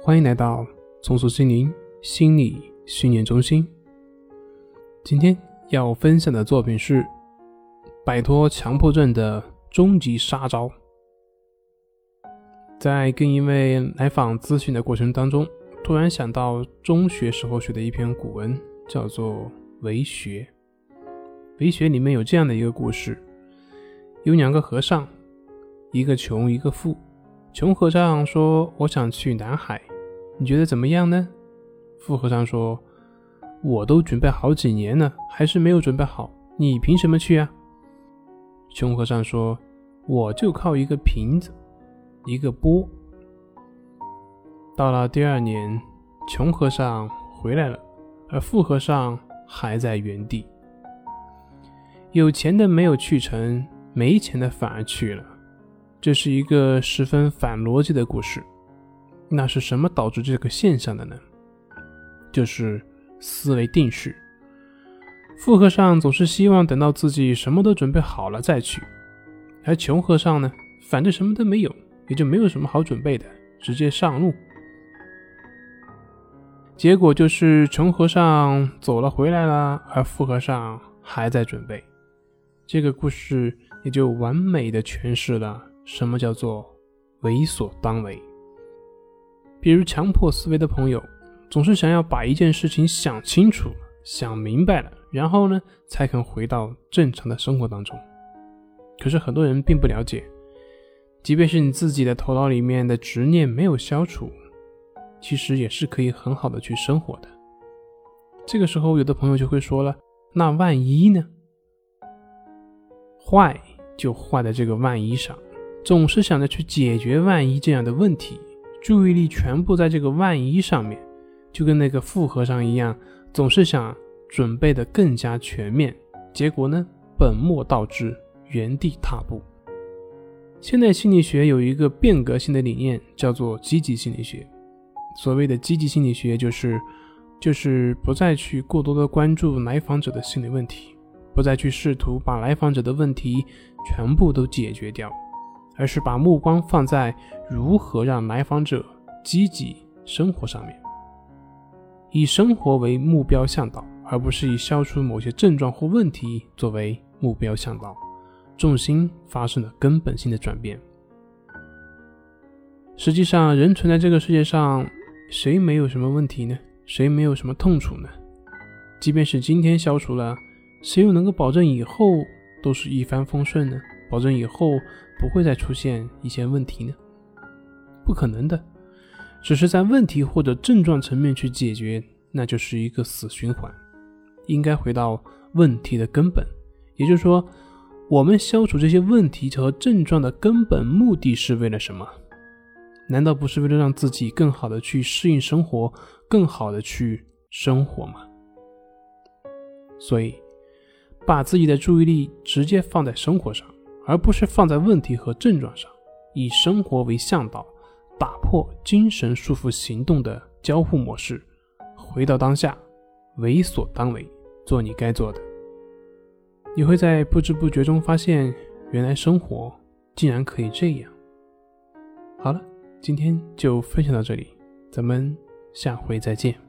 欢迎来到重塑心灵心理训练中心。今天要分享的作品是摆脱强迫症的终极杀招。在跟一位来访咨询的过程当中，突然想到中学时候学的一篇古文，叫做《为学》。《为学》里面有这样的一个故事：有两个和尚，一个穷，一个富。穷和尚说：“我想去南海。”你觉得怎么样呢？富和尚说：“我都准备好几年了，还是没有准备好。你凭什么去啊？”穷和尚说：“我就靠一个瓶子，一个钵。”到了第二年，穷和尚回来了，而富和尚还在原地。有钱的没有去成，没钱的反而去了。这是一个十分反逻辑的故事。那是什么导致这个现象的呢？就是思维定式。富和尚总是希望等到自己什么都准备好了再去，而穷和尚呢，反正什么都没有，也就没有什么好准备的，直接上路。结果就是穷和尚走了回来了，而富和尚还在准备。这个故事也就完美的诠释了什么叫做为所当为。比如强迫思维的朋友，总是想要把一件事情想清楚、想明白了，然后呢，才肯回到正常的生活当中。可是很多人并不了解，即便是你自己的头脑里面的执念没有消除，其实也是可以很好的去生活的。这个时候，有的朋友就会说了：“那万一呢？坏就坏在这个万一上，总是想着去解决万一这样的问题。”注意力全部在这个万一上面，就跟那个富和尚一样，总是想准备的更加全面，结果呢，本末倒置，原地踏步。现代心理学有一个变革性的理念，叫做积极心理学。所谓的积极心理学，就是就是不再去过多的关注来访者的心理问题，不再去试图把来访者的问题全部都解决掉。而是把目光放在如何让来访者积极生活上面，以生活为目标向导，而不是以消除某些症状或问题作为目标向导，重心发生了根本性的转变。实际上，人存在这个世界上，谁没有什么问题呢？谁没有什么痛楚呢？即便是今天消除了，谁又能够保证以后都是一帆风顺呢？保证以后不会再出现一些问题呢？不可能的，只是在问题或者症状层面去解决，那就是一个死循环。应该回到问题的根本，也就是说，我们消除这些问题和症状的根本目的是为了什么？难道不是为了让自己更好的去适应生活，更好的去生活吗？所以，把自己的注意力直接放在生活上。而不是放在问题和症状上，以生活为向导，打破精神束缚行动的交互模式，回到当下，为所当为，做你该做的。你会在不知不觉中发现，原来生活竟然可以这样。好了，今天就分享到这里，咱们下回再见。